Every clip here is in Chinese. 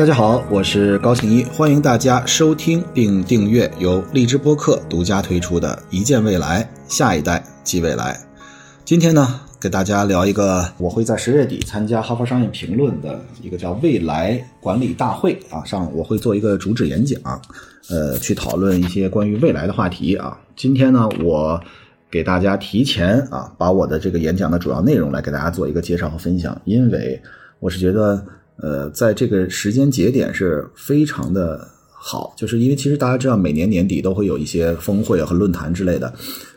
大家好，我是高庆一，欢迎大家收听并订阅由荔枝播客独家推出的《一见未来，下一代即未来》。今天呢，给大家聊一个，我会在十月底参加哈佛商业评论的一个叫“未来管理大会”啊，上我会做一个主旨演讲，呃，去讨论一些关于未来的话题啊。今天呢，我给大家提前啊，把我的这个演讲的主要内容来给大家做一个介绍和分享，因为我是觉得。呃，在这个时间节点是非常的好，就是因为其实大家知道，每年年底都会有一些峰会和论坛之类的，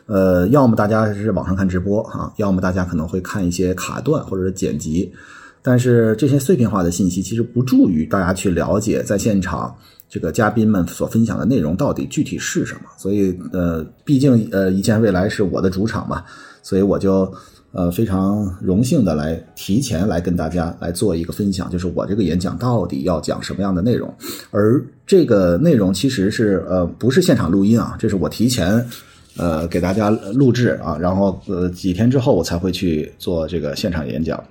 呃，要么大家是网上看直播啊，要么大家可能会看一些卡段或者是剪辑，但是这些碎片化的信息其实不助于大家去了解在现场这个嘉宾们所分享的内容到底具体是什么。所以，呃，毕竟呃，一见未来是我的主场嘛，所以我就。呃，非常荣幸的来提前来跟大家来做一个分享，就是我这个演讲到底要讲什么样的内容，而这个内容其实是呃不是现场录音啊，这是我提前呃给大家录制啊，然后呃几天之后我才会去做这个现场演讲。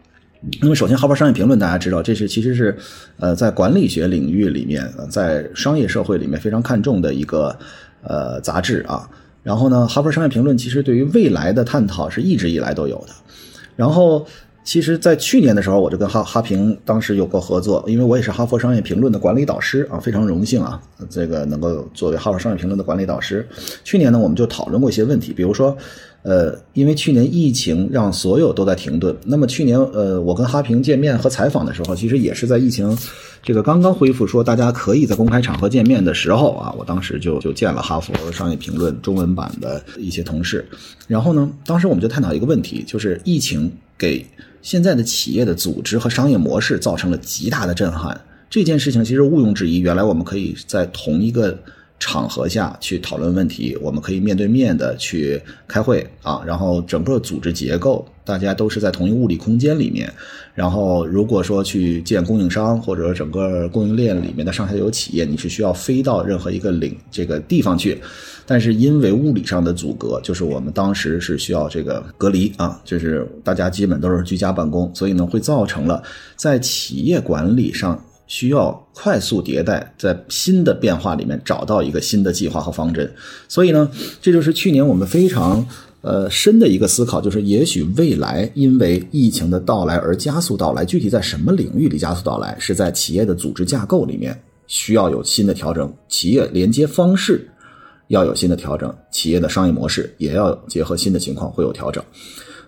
那么首先，《哈佛商业评论》大家知道，这是其实是呃在管理学领域里面，在商业社会里面非常看重的一个呃杂志啊。然后呢，《哈佛商业评论》其实对于未来的探讨是一直以来都有的。然后，其实，在去年的时候，我就跟哈哈平当时有过合作，因为我也是《哈佛商业评论》的管理导师啊，非常荣幸啊，这个能够作为《哈佛商业评论》的管理导师。去年呢，我们就讨论过一些问题，比如说。呃，因为去年疫情让所有都在停顿。那么去年，呃，我跟哈平见面和采访的时候，其实也是在疫情这个刚刚恢复，说大家可以在公开场合见面的时候啊，我当时就就见了哈佛商业评论中文版的一些同事。然后呢，当时我们就探讨一个问题，就是疫情给现在的企业的组织和商业模式造成了极大的震撼。这件事情其实毋庸置疑，原来我们可以在同一个。场合下去讨论问题，我们可以面对面的去开会啊，然后整个组织结构大家都是在同一物理空间里面，然后如果说去见供应商或者整个供应链里面的上下游企业，你是需要飞到任何一个领这个地方去，但是因为物理上的阻隔，就是我们当时是需要这个隔离啊，就是大家基本都是居家办公，所以呢会造成了在企业管理上。需要快速迭代，在新的变化里面找到一个新的计划和方针。所以呢，这就是去年我们非常呃深的一个思考，就是也许未来因为疫情的到来而加速到来，具体在什么领域里加速到来，是在企业的组织架构里面需要有新的调整，企业连接方式要有新的调整，企业的商业模式也要结合新的情况会有调整。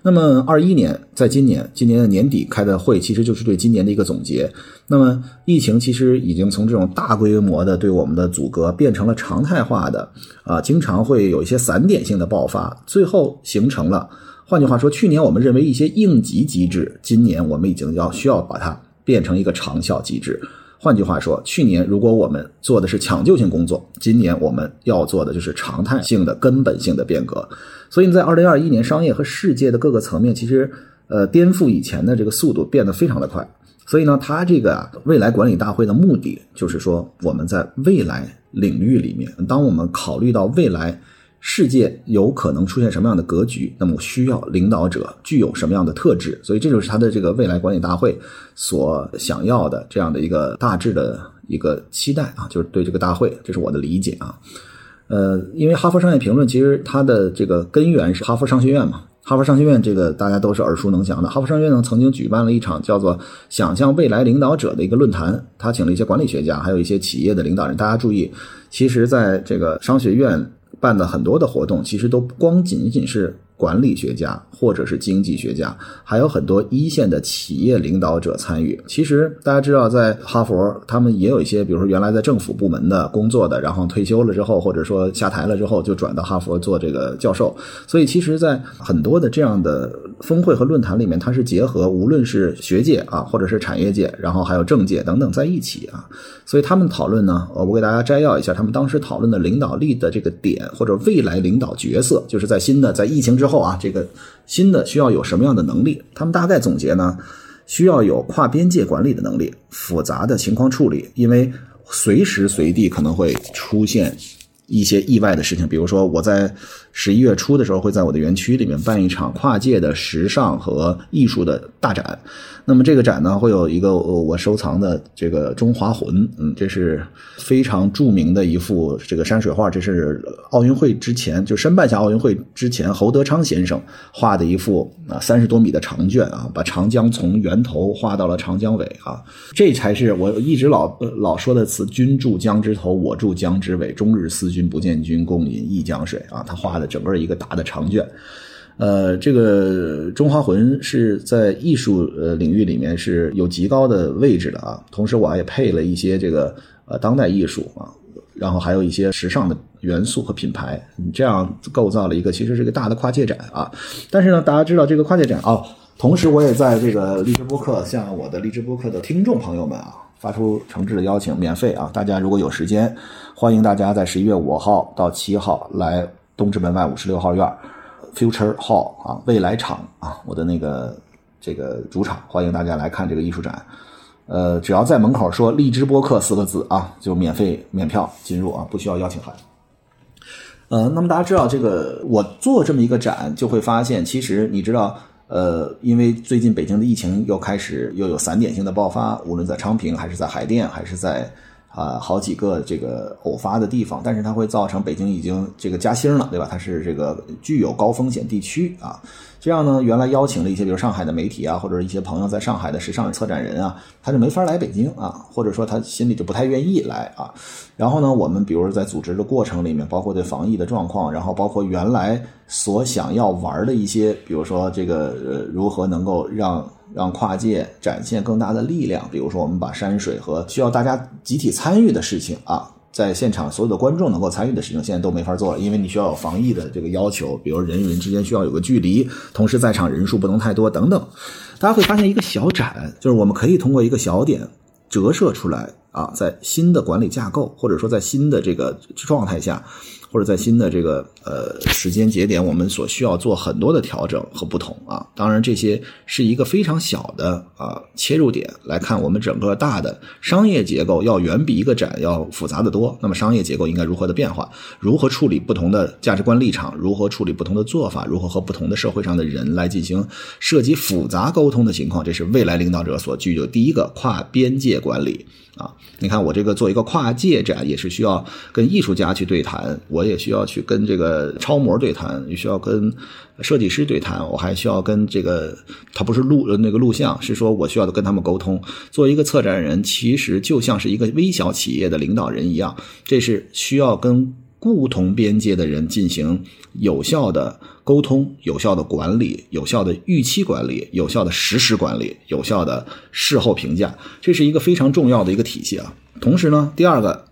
那么，二一年在今年，今年的年底开的会，其实就是对今年的一个总结。那么，疫情其实已经从这种大规模的对我们的阻隔，变成了常态化的啊，经常会有一些散点性的爆发，最后形成了。换句话说，去年我们认为一些应急机制，今年我们已经要需要把它变成一个长效机制。换句话说，去年如果我们做的是抢救性工作，今年我们要做的就是常态性的、根本性的变革。所以，在二零二一年，商业和世界的各个层面，其实呃颠覆以前的这个速度变得非常的快。所以呢，它这个未来管理大会的目的就是说，我们在未来领域里面，当我们考虑到未来。世界有可能出现什么样的格局？那么需要领导者具有什么样的特质？所以这就是他的这个未来管理大会所想要的这样的一个大致的一个期待啊，就是对这个大会，这是我的理解啊。呃，因为哈佛商业评论其实它的这个根源是哈佛商学院嘛，哈佛商学院这个大家都是耳熟能详的。哈佛商学院呢曾经举办了一场叫做“想象未来领导者”的一个论坛，他请了一些管理学家，还有一些企业的领导人。大家注意，其实在这个商学院。办的很多的活动，其实都不光仅仅是。管理学家或者是经济学家，还有很多一线的企业领导者参与。其实大家知道，在哈佛，他们也有一些，比如说原来在政府部门的工作的，然后退休了之后，或者说下台了之后，就转到哈佛做这个教授。所以，其实，在很多的这样的峰会和论坛里面，它是结合无论是学界啊，或者是产业界，然后还有政界等等在一起啊。所以他们讨论呢，我给大家摘要一下他们当时讨论的领导力的这个点，或者未来领导角色，就是在新的在疫情之。之后啊，这个新的需要有什么样的能力？他们大概总结呢，需要有跨边界管理的能力，复杂的情况处理，因为随时随地可能会出现一些意外的事情，比如说我在十一月初的时候会在我的园区里面办一场跨界的时尚和艺术的大展。那么这个展呢，会有一个我收藏的这个中华魂，嗯，这是非常著名的一幅这个山水画，这是奥运会之前就申办下奥运会之前侯德昌先生画的一幅啊三十多米的长卷啊，把长江从源头画到了长江尾啊，这才是我一直老老说的词：君住江之头，我住江之尾，终日思君不见君，共饮一江水啊。他画的整个一个大的长卷。呃，这个中华魂是在艺术呃领域里面是有极高的位置的啊。同时，我也配了一些这个呃当代艺术啊，然后还有一些时尚的元素和品牌，这样构造了一个其实是个大的跨界展啊。但是呢，大家知道这个跨界展哦，同时我也在这个荔枝播客向我的荔枝播客的听众朋友们啊发出诚挚的邀请，免费啊，大家如果有时间，欢迎大家在十一月五号到七号来东直门外五十六号院。Future Hall 啊，未来场啊，我的那个这个主场，欢迎大家来看这个艺术展。呃，只要在门口说“荔枝播客”四个字啊，就免费免票进入啊，不需要邀请函。呃，那么大家知道这个，我做这么一个展，就会发现，其实你知道，呃，因为最近北京的疫情又开始又有散点性的爆发，无论在昌平还是在海淀还是在。啊，好几个这个偶发的地方，但是它会造成北京已经这个加星了，对吧？它是这个具有高风险地区啊。这样呢，原来邀请了一些，比如上海的媒体啊，或者一些朋友在上海的时尚策展人啊，他就没法来北京啊，或者说他心里就不太愿意来啊。然后呢，我们比如在组织的过程里面，包括对防疫的状况，然后包括原来所想要玩的一些，比如说这个呃，如何能够让让跨界展现更大的力量，比如说我们把山水和需要大家集体参与的事情啊。在现场所有的观众能够参与的事情，现在都没法做了，因为你需要有防疫的这个要求，比如人与人之间需要有个距离，同时在场人数不能太多等等。大家会发现一个小展，就是我们可以通过一个小点折射出来啊，在新的管理架构或者说在新的这个状态下。或者在新的这个呃时间节点，我们所需要做很多的调整和不同啊。当然，这些是一个非常小的啊切入点来看，我们整个大的商业结构要远比一个展要复杂的多。那么，商业结构应该如何的变化？如何处理不同的价值观立场？如何处理不同的做法？如何和不同的社会上的人来进行涉及复杂沟通的情况？这是未来领导者所具有第一个跨边界管理。啊，你看我这个做一个跨界展，也是需要跟艺术家去对谈，我也需要去跟这个超模对谈，也需要跟设计师对谈，我还需要跟这个他不是录那个录像，是说我需要跟他们沟通。作为一个策展人，其实就像是一个微小企业的领导人一样，这是需要跟。不同边界的人进行有效的沟通、有效的管理、有效的预期管理、有效的实时管理、有效的事后评价，这是一个非常重要的一个体系啊。同时呢，第二个，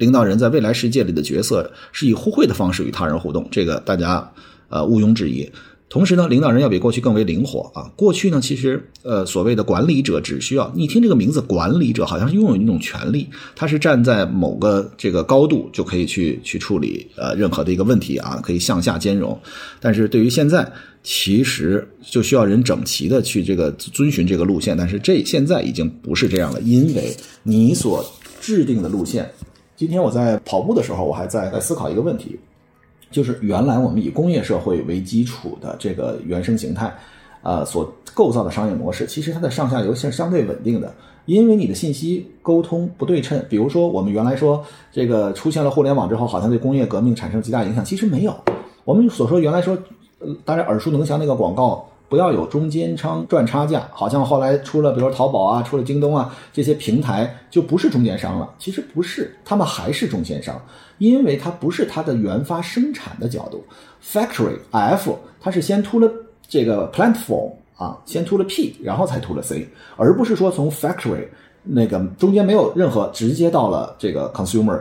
领导人在未来世界里的角色是以互惠的方式与他人互动，这个大家呃毋庸置疑。同时呢，领导人要比过去更为灵活啊。过去呢，其实呃，所谓的管理者只需要你听这个名字，管理者好像是拥有一种权利，他是站在某个这个高度就可以去去处理呃任何的一个问题啊，可以向下兼容。但是对于现在，其实就需要人整齐的去这个遵循这个路线。但是这现在已经不是这样了，因为你所制定的路线。今天我在跑步的时候，我还在在思考一个问题。就是原来我们以工业社会为基础的这个原生形态，呃，所构造的商业模式，其实它的上下游是相对稳定的，因为你的信息沟通不对称。比如说，我们原来说这个出现了互联网之后，好像对工业革命产生极大影响，其实没有。我们所说原来说，呃大家耳熟能详那个广告。不要有中间商赚差价，好像后来出了，比如说淘宝啊，出了京东啊这些平台就不是中间商了。其实不是，他们还是中间商，因为它不是它的原发生产的角度。Factory F 它是先 to 了这个 platform 啊，先 to 了 P，然后才 to 了 C，而不是说从 factory 那个中间没有任何直接到了这个 consumer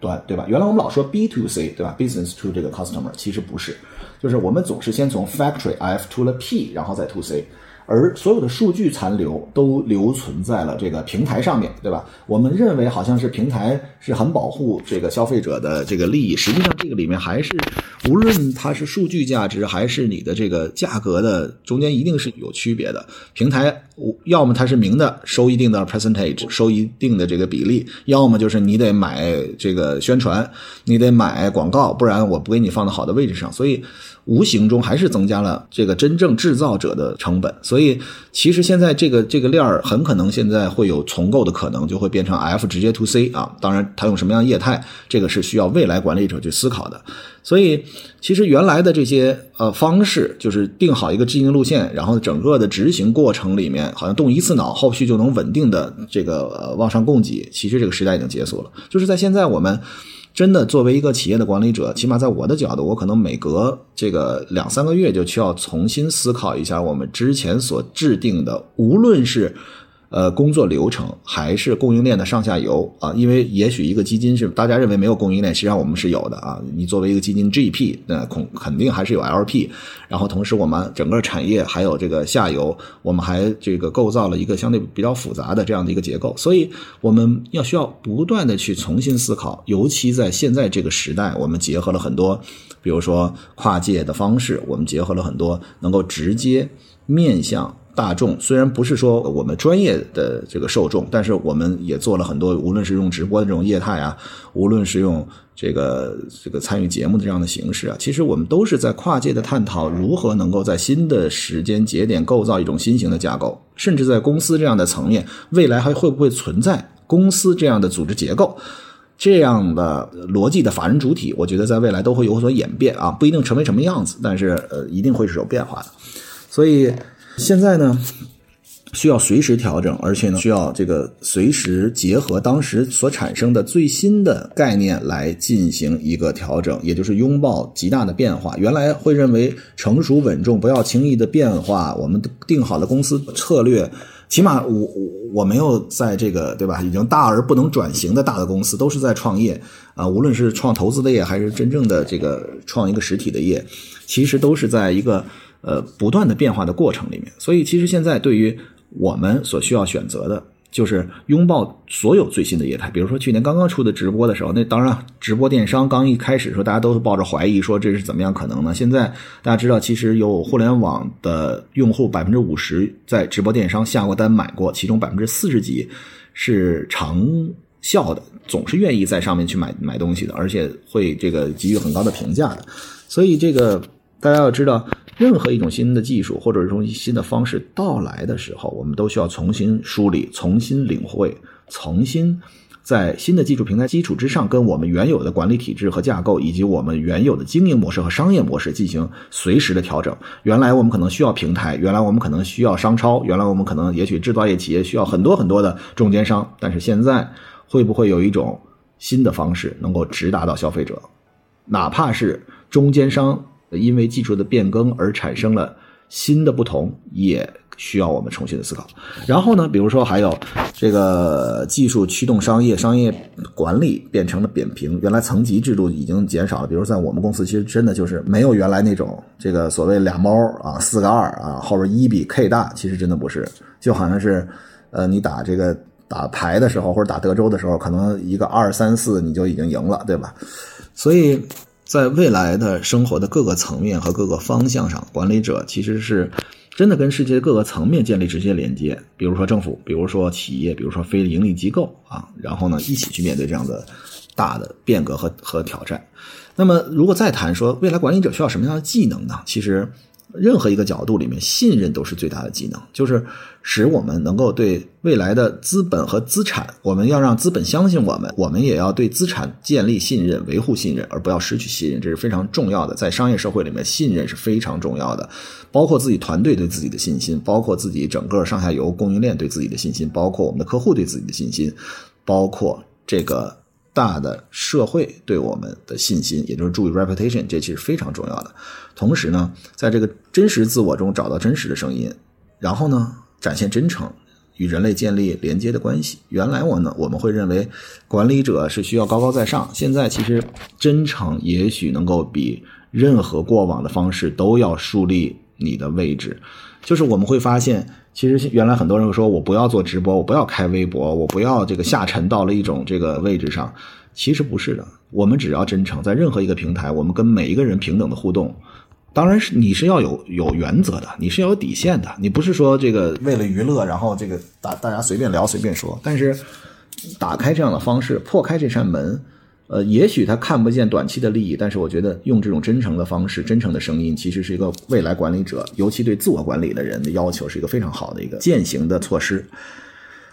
端，对吧？原来我们老说 B to C，对吧？Business to 这个 customer，其实不是。就是我们总是先从 factory F to 了 P，然后再 to C，而所有的数据残留都留存在了这个平台上面对吧？我们认为好像是平台是很保护这个消费者的这个利益，实际上这个里面还是无论它是数据价值还是你的这个价格的中间一定是有区别的。平台要么它是明的收一定的 percentage，收一定的这个比例，要么就是你得买这个宣传，你得买广告，不然我不给你放到好的位置上。所以无形中还是增加了这个真正制造者的成本。所以其实现在这个这个链儿很可能现在会有重构的可能，就会变成 F 直接 to C 啊。当然，它用什么样的业态，这个是需要未来管理者去思考的。所以，其实原来的这些呃方式，就是定好一个经营路线，然后整个的执行过程里面，好像动一次脑，后续就能稳定的这个呃往上供给。其实这个时代已经结束了。就是在现在，我们真的作为一个企业的管理者，起码在我的角度，我可能每隔这个两三个月就需要重新思考一下我们之前所制定的，无论是。呃，工作流程还是供应链的上下游啊，因为也许一个基金是大家认为没有供应链，实际上我们是有的啊。你作为一个基金 GP，那肯肯定还是有 LP，然后同时我们整个产业还有这个下游，我们还这个构造了一个相对比较复杂的这样的一个结构，所以我们要需要不断的去重新思考，尤其在现在这个时代，我们结合了很多，比如说跨界的方式，我们结合了很多能够直接面向。大众虽然不是说我们专业的这个受众，但是我们也做了很多，无论是用直播的这种业态啊，无论是用这个这个参与节目的这样的形式啊，其实我们都是在跨界的探讨如何能够在新的时间节点构造一种新型的架构，甚至在公司这样的层面，未来还会不会存在公司这样的组织结构，这样的逻辑的法人主体，我觉得在未来都会有所演变啊，不一定成为什么样子，但是呃，一定会是有变化的，所以。现在呢，需要随时调整，而且呢，需要这个随时结合当时所产生的最新的概念来进行一个调整，也就是拥抱极大的变化。原来会认为成熟稳重，不要轻易的变化。我们定好的公司策略，起码我我我没有在这个对吧？已经大而不能转型的大的公司，都是在创业啊，无论是创投资的业，还是真正的这个创一个实体的业，其实都是在一个。呃，不断的变化的过程里面，所以其实现在对于我们所需要选择的，就是拥抱所有最新的业态。比如说去年刚刚出的直播的时候，那当然直播电商刚一开始的时候，大家都是抱着怀疑，说这是怎么样可能呢？现在大家知道，其实有互联网的用户百分之五十在直播电商下过单买过，其中百分之四十几是长效的，总是愿意在上面去买买东西的，而且会这个给予很高的评价的。所以这个大家要知道。任何一种新的技术或者一种新的方式到来的时候，我们都需要重新梳理、重新领会、重新在新的技术平台基础之上，跟我们原有的管理体制和架构，以及我们原有的经营模式和商业模式进行随时的调整。原来我们可能需要平台，原来我们可能需要商超，原来我们可能也许制造业企业需要很多很多的中间商，但是现在会不会有一种新的方式能够直达到消费者，哪怕是中间商？因为技术的变更而产生了新的不同，也需要我们重新的思考。然后呢，比如说还有这个技术驱动商业、商业管理变成了扁平，原来层级制度已经减少了。比如在我们公司，其实真的就是没有原来那种这个所谓俩猫啊、四个二啊，后边一比 K 大，其实真的不是，就好像是呃，你打这个打牌的时候或者打德州的时候，可能一个二三四你就已经赢了，对吧？所以。在未来的生活的各个层面和各个方向上，管理者其实是真的跟世界各个层面建立直接连接。比如说政府，比如说企业，比如说非盈利机构啊，然后呢一起去面对这样的大的变革和和挑战。那么，如果再谈说未来管理者需要什么样的技能呢？其实。任何一个角度里面，信任都是最大的技能，就是使我们能够对未来的资本和资产，我们要让资本相信我们，我们也要对资产建立信任、维护信任，而不要失去信任，这是非常重要的。在商业社会里面，信任是非常重要的，包括自己团队对自己的信心，包括自己整个上下游供应链对自己的信心，包括我们的客户对自己的信心，包括这个。大的社会对我们的信心，也就是注意 reputation，这其实非常重要的。同时呢，在这个真实自我中找到真实的声音，然后呢，展现真诚，与人类建立连接的关系。原来我呢，我们会认为管理者是需要高高在上，现在其实真诚也许能够比任何过往的方式都要树立你的位置。就是我们会发现。其实原来很多人会说，我不要做直播，我不要开微博，我不要这个下沉到了一种这个位置上。其实不是的，我们只要真诚，在任何一个平台，我们跟每一个人平等的互动，当然是你是要有有原则的，你是要有底线的，你不是说这个为了娱乐，然后这个大大家随便聊随便说。但是打开这样的方式，破开这扇门，呃，也许他看不见短期的利益，但是我觉得用这种真诚的方式、真诚的声音，其实是一个未来管理者，尤其对自我管理的人的要求，是一个非常好的一个践行的措施。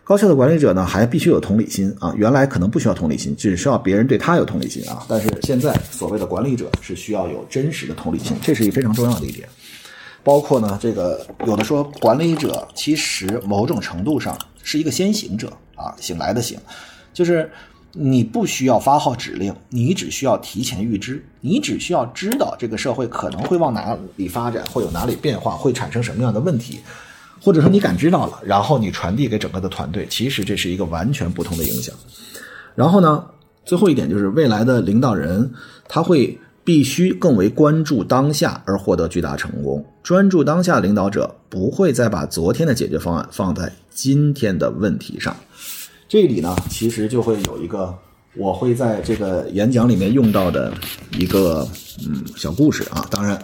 高效的管理者呢，还必须有同理心啊！原来可能不需要同理心，只需要别人对他有同理心啊。但是现在所谓的管理者是需要有真实的同理心，这是一个非常重要的一点。包括呢，这个有的说管理者其实某种程度上是一个先行者啊，醒来的醒，就是你不需要发号指令，你只需要提前预知，你只需要知道这个社会可能会往哪里发展，会有哪里变化，会产生什么样的问题。或者说你感知到了，然后你传递给整个的团队，其实这是一个完全不同的影响。然后呢，最后一点就是未来的领导人他会必须更为关注当下而获得巨大成功。专注当下领导者不会再把昨天的解决方案放在今天的问题上。这里呢，其实就会有一个我会在这个演讲里面用到的一个嗯小故事啊。当然，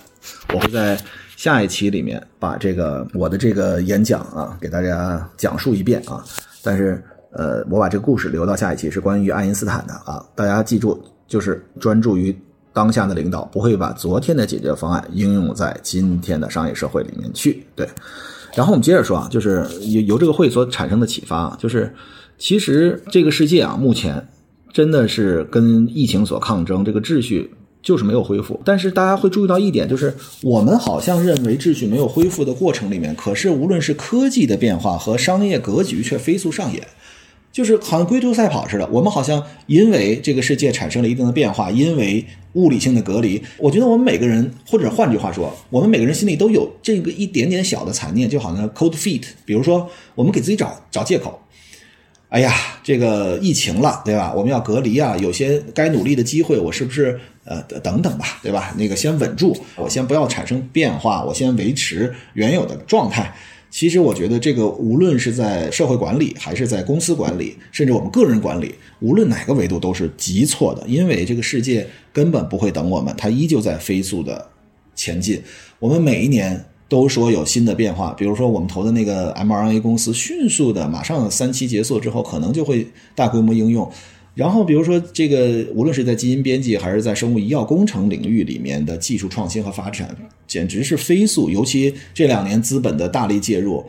我会在。下一期里面把这个我的这个演讲啊给大家讲述一遍啊，但是呃我把这个故事留到下一期是关于爱因斯坦的啊，大家记住就是专注于当下的领导不会把昨天的解决方案应用在今天的商业社会里面去。对，然后我们接着说啊，就是由由这个会所产生的启发，就是其实这个世界啊目前真的是跟疫情所抗争，这个秩序。就是没有恢复，但是大家会注意到一点，就是我们好像认为秩序没有恢复的过程里面，可是无论是科技的变化和商业格局却飞速上演，就是好像龟兔赛跑似的。我们好像因为这个世界产生了一定的变化，因为物理性的隔离，我觉得我们每个人，或者换句话说，我们每个人心里都有这个一点点小的残念，就好像 cold feet，比如说我们给自己找找借口。哎呀，这个疫情了，对吧？我们要隔离啊，有些该努力的机会，我是不是呃等等吧，对吧？那个先稳住，我先不要产生变化，我先维持原有的状态。其实我觉得这个无论是在社会管理，还是在公司管理，甚至我们个人管理，无论哪个维度都是极错的，因为这个世界根本不会等我们，它依旧在飞速的前进。我们每一年。都说有新的变化，比如说我们投的那个 MRA 公司，迅速的马上三期结束之后，可能就会大规模应用。然后比如说这个，无论是在基因编辑还是在生物医药工程领域里面的技术创新和发展，简直是飞速。尤其这两年资本的大力介入，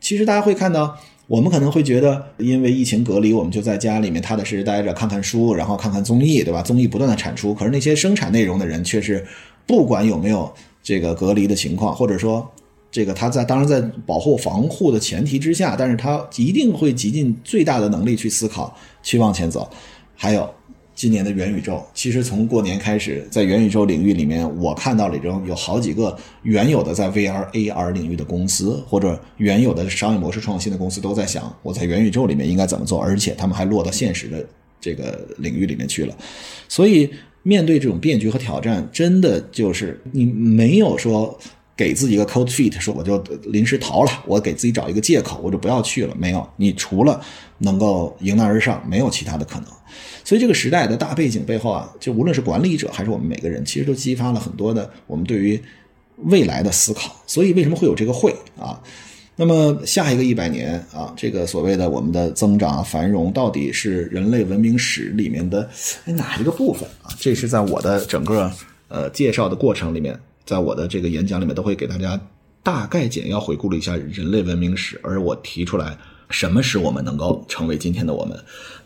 其实大家会看到，我们可能会觉得，因为疫情隔离，我们就在家里面踏踏实实待着，看看书，然后看看综艺，对吧？综艺不断的产出，可是那些生产内容的人却是不管有没有。这个隔离的情况，或者说，这个他在当然在保护防护的前提之下，但是他一定会极尽最大的能力去思考，去往前走。还有今年的元宇宙，其实从过年开始，在元宇宙领域里面，我看到里中有好几个原有的在 VR、AR 领域的公司，或者原有的商业模式创新的公司，都在想我在元宇宙里面应该怎么做，而且他们还落到现实的这个领域里面去了，所以。面对这种变局和挑战，真的就是你没有说给自己一个 cold feet，说我就临时逃了，我给自己找一个借口，我就不要去了。没有，你除了能够迎难而上，没有其他的可能。所以这个时代的大背景背后啊，就无论是管理者还是我们每个人，其实都激发了很多的我们对于未来的思考。所以为什么会有这个会啊？那么下一个一百年啊，这个所谓的我们的增长繁荣，到底是人类文明史里面的哪一个部分啊？这是在我的整个呃介绍的过程里面，在我的这个演讲里面都会给大家大概简要回顾了一下人类文明史，而我提出来。什么使我们能够成为今天的我们？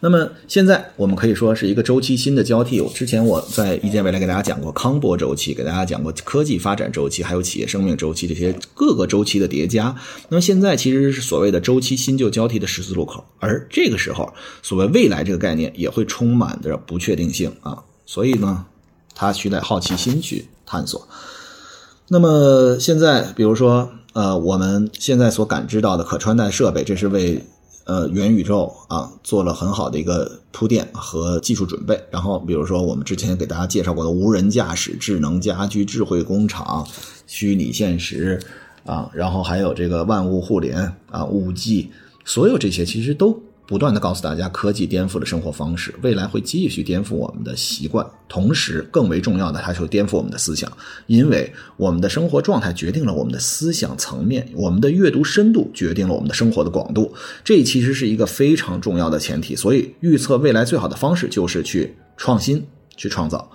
那么现在我们可以说是一个周期新的交替。我之前我在一见未来给大家讲过康波周期，给大家讲过科技发展周期，还有企业生命周期这些各个周期的叠加。那么现在其实是所谓的周期新旧交替的十字路口，而这个时候，所谓未来这个概念也会充满着不确定性啊。所以呢，它需得好奇心去探索。那么现在，比如说。呃，我们现在所感知到的可穿戴设备，这是为呃元宇宙啊做了很好的一个铺垫和技术准备。然后，比如说我们之前给大家介绍过的无人驾驶、智能家居、智慧工厂、虚拟现实啊，然后还有这个万物互联啊、五 G，所有这些其实都不断的告诉大家，科技颠覆了生活方式，未来会继续颠覆我们的习惯，同时更为重要的，它会颠覆我们的思想，因为我们的生活状态决定了我们的思想层面，我们的阅读深度决定了我们的生活的广度，这其实是一个非常重要的前提。所以，预测未来最好的方式就是去创新，去创造。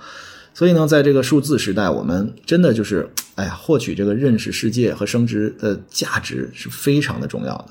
所以呢，在这个数字时代，我们真的就是，哎呀，获取这个认识世界和升值的价值是非常的重要的。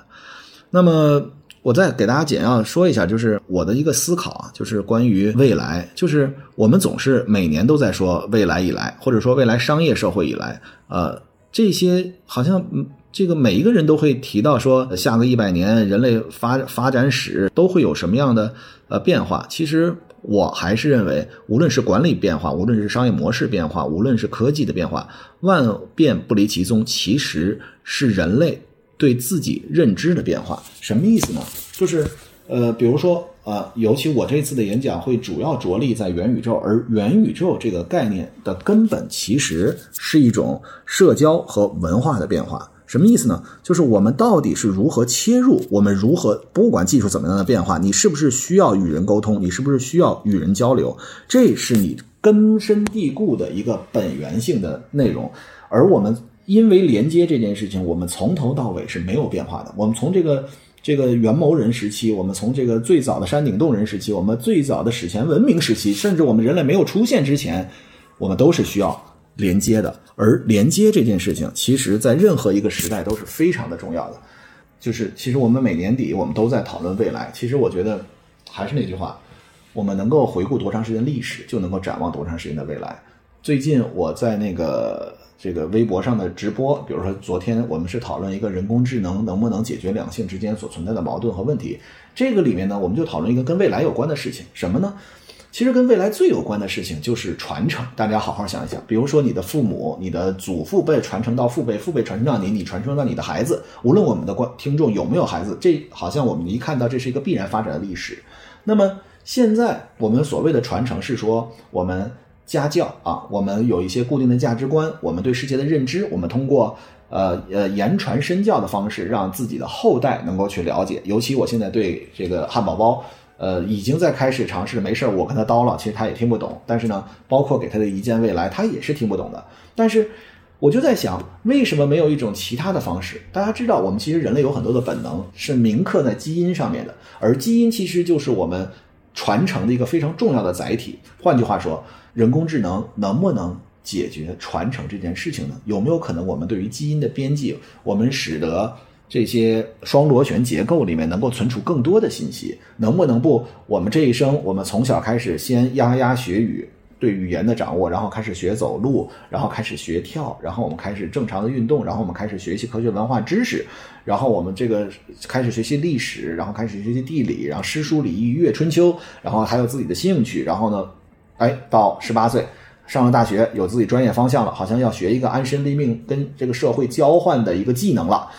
那么。我再给大家简要说一下，就是我的一个思考啊，就是关于未来，就是我们总是每年都在说未来以来，或者说未来商业社会以来，呃，这些好像这个每一个人都会提到说，下个一百年人类发发展史都会有什么样的呃变化。其实我还是认为，无论是管理变化，无论是商业模式变化，无论是科技的变化，万变不离其宗，其实是人类。对自己认知的变化，什么意思呢？就是，呃，比如说，呃，尤其我这次的演讲会主要着力在元宇宙，而元宇宙这个概念的根本其实是一种社交和文化的变化。什么意思呢？就是我们到底是如何切入，我们如何不管技术怎么样的变化，你是不是需要与人沟通，你是不是需要与人交流，这是你根深蒂固的一个本源性的内容，而我们。因为连接这件事情，我们从头到尾是没有变化的。我们从这个这个元谋人时期，我们从这个最早的山顶洞人时期，我们最早的史前文明时期，甚至我们人类没有出现之前，我们都是需要连接的。而连接这件事情，其实在任何一个时代都是非常的重要的。就是其实我们每年底我们都在讨论未来。其实我觉得还是那句话，我们能够回顾多长时间历史，就能够展望多长时间的未来。最近我在那个。这个微博上的直播，比如说昨天我们是讨论一个人工智能能不能解决两性之间所存在的矛盾和问题。这个里面呢，我们就讨论一个跟未来有关的事情，什么呢？其实跟未来最有关的事情就是传承。大家好好想一想，比如说你的父母、你的祖父辈传承到父辈，父辈传承到你，你传承到你的孩子。无论我们的观听众有没有孩子，这好像我们一看到这是一个必然发展的历史。那么现在我们所谓的传承是说我们。家教啊，我们有一些固定的价值观，我们对世界的认知，我们通过呃呃言传身教的方式，让自己的后代能够去了解。尤其我现在对这个汉堡包，呃，已经在开始尝试。没事儿我跟他叨唠，其实他也听不懂。但是呢，包括给他的一见未来，他也是听不懂的。但是我就在想，为什么没有一种其他的方式？大家知道，我们其实人类有很多的本能是铭刻在基因上面的，而基因其实就是我们传承的一个非常重要的载体。换句话说。人工智能能不能解决传承这件事情呢？有没有可能我们对于基因的编辑，我们使得这些双螺旋结构里面能够存储更多的信息？能不能不我们这一生，我们从小开始先牙牙学语，对语言的掌握，然后开始学走路，然后开始学跳，然后我们开始正常的运动，然后我们开始学习科学文化知识，然后我们这个开始学习历史，然后开始学习地理，然后诗书礼仪乐春秋，然后还有自己的兴趣，然后呢？哎，到十八岁上了大学，有自己专业方向了，好像要学一个安身立命、跟这个社会交换的一个技能了。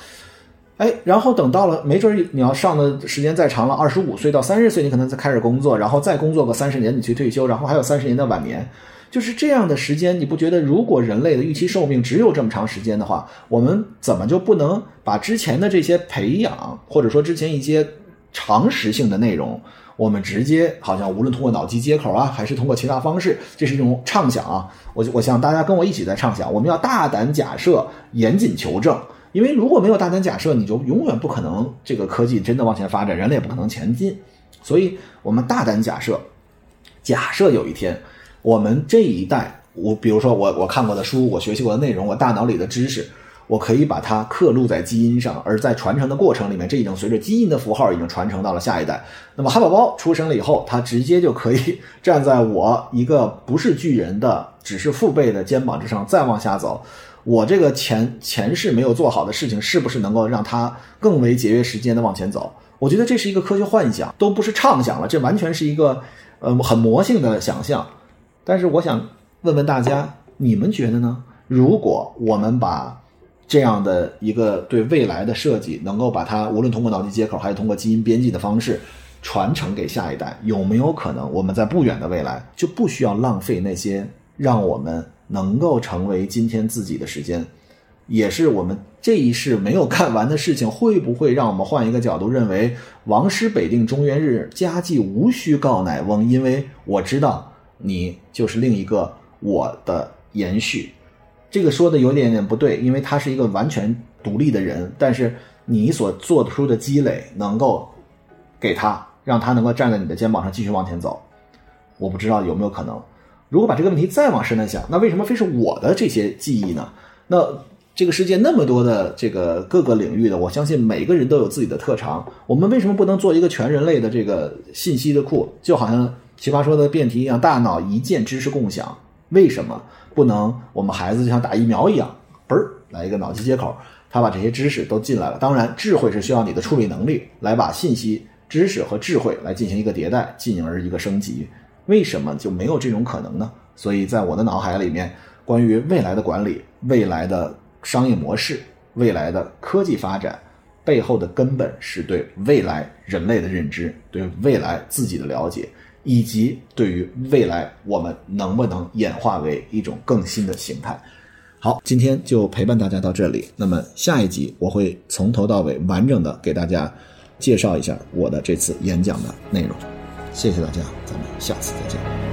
哎，然后等到了，没准你要上的时间再长了，二十五岁到三十岁，你可能才开始工作，然后再工作个三十年，你去退休，然后还有三十年的晚年，就是这样的时间，你不觉得？如果人类的预期寿命只有这么长时间的话，我们怎么就不能把之前的这些培养，或者说之前一些常识性的内容？我们直接好像无论通过脑机接口啊，还是通过其他方式，这是一种畅想啊。我我想大家跟我一起在畅想，我们要大胆假设，严谨求证。因为如果没有大胆假设，你就永远不可能这个科技真的往前发展，人类也不可能前进。所以，我们大胆假设，假设有一天，我们这一代，我比如说我我看过的书，我学习过的内容，我大脑里的知识。我可以把它刻录在基因上，而在传承的过程里面，这已经随着基因的符号已经传承到了下一代。那么汉堡包出生了以后，它直接就可以 站在我一个不是巨人的，只是父辈的肩膀之上再往下走。我这个前前世没有做好的事情，是不是能够让它更为节约时间的往前走？我觉得这是一个科学幻想，都不是畅想了，这完全是一个呃很魔性的想象。但是我想问问大家，你们觉得呢？如果我们把这样的一个对未来的设计，能够把它无论通过脑机接口，还是通过基因编辑的方式传承给下一代，有没有可能我们在不远的未来就不需要浪费那些让我们能够成为今天自己的时间？也是我们这一世没有干完的事情，会不会让我们换一个角度认为“王师北定中原日，家祭无需告乃翁”？因为我知道你就是另一个我的延续。这个说的有点点不对，因为他是一个完全独立的人，但是你所做出的积累能够给他，让他能够站在你的肩膀上继续往前走。我不知道有没有可能。如果把这个问题再往深了想，那为什么非是我的这些记忆呢？那这个世界那么多的这个各个领域的，我相信每个人都有自己的特长。我们为什么不能做一个全人类的这个信息的库？就好像奇葩说的辩题一样，大脑一键知识共享。为什么不能？我们孩子就像打疫苗一样，嘣儿来一个脑机接口，他把这些知识都进来了。当然，智慧是需要你的处理能力来把信息、知识和智慧来进行一个迭代，进而一个升级。为什么就没有这种可能呢？所以在我的脑海里面，关于未来的管理、未来的商业模式、未来的科技发展，背后的根本是对未来人类的认知、对未来自己的了解，以及对于未来我们能不能演化为一种更新的形态。好，今天就陪伴大家到这里。那么下一集我会从头到尾完整的给大家介绍一下我的这次演讲的内容。谢谢大家，咱们下次再见。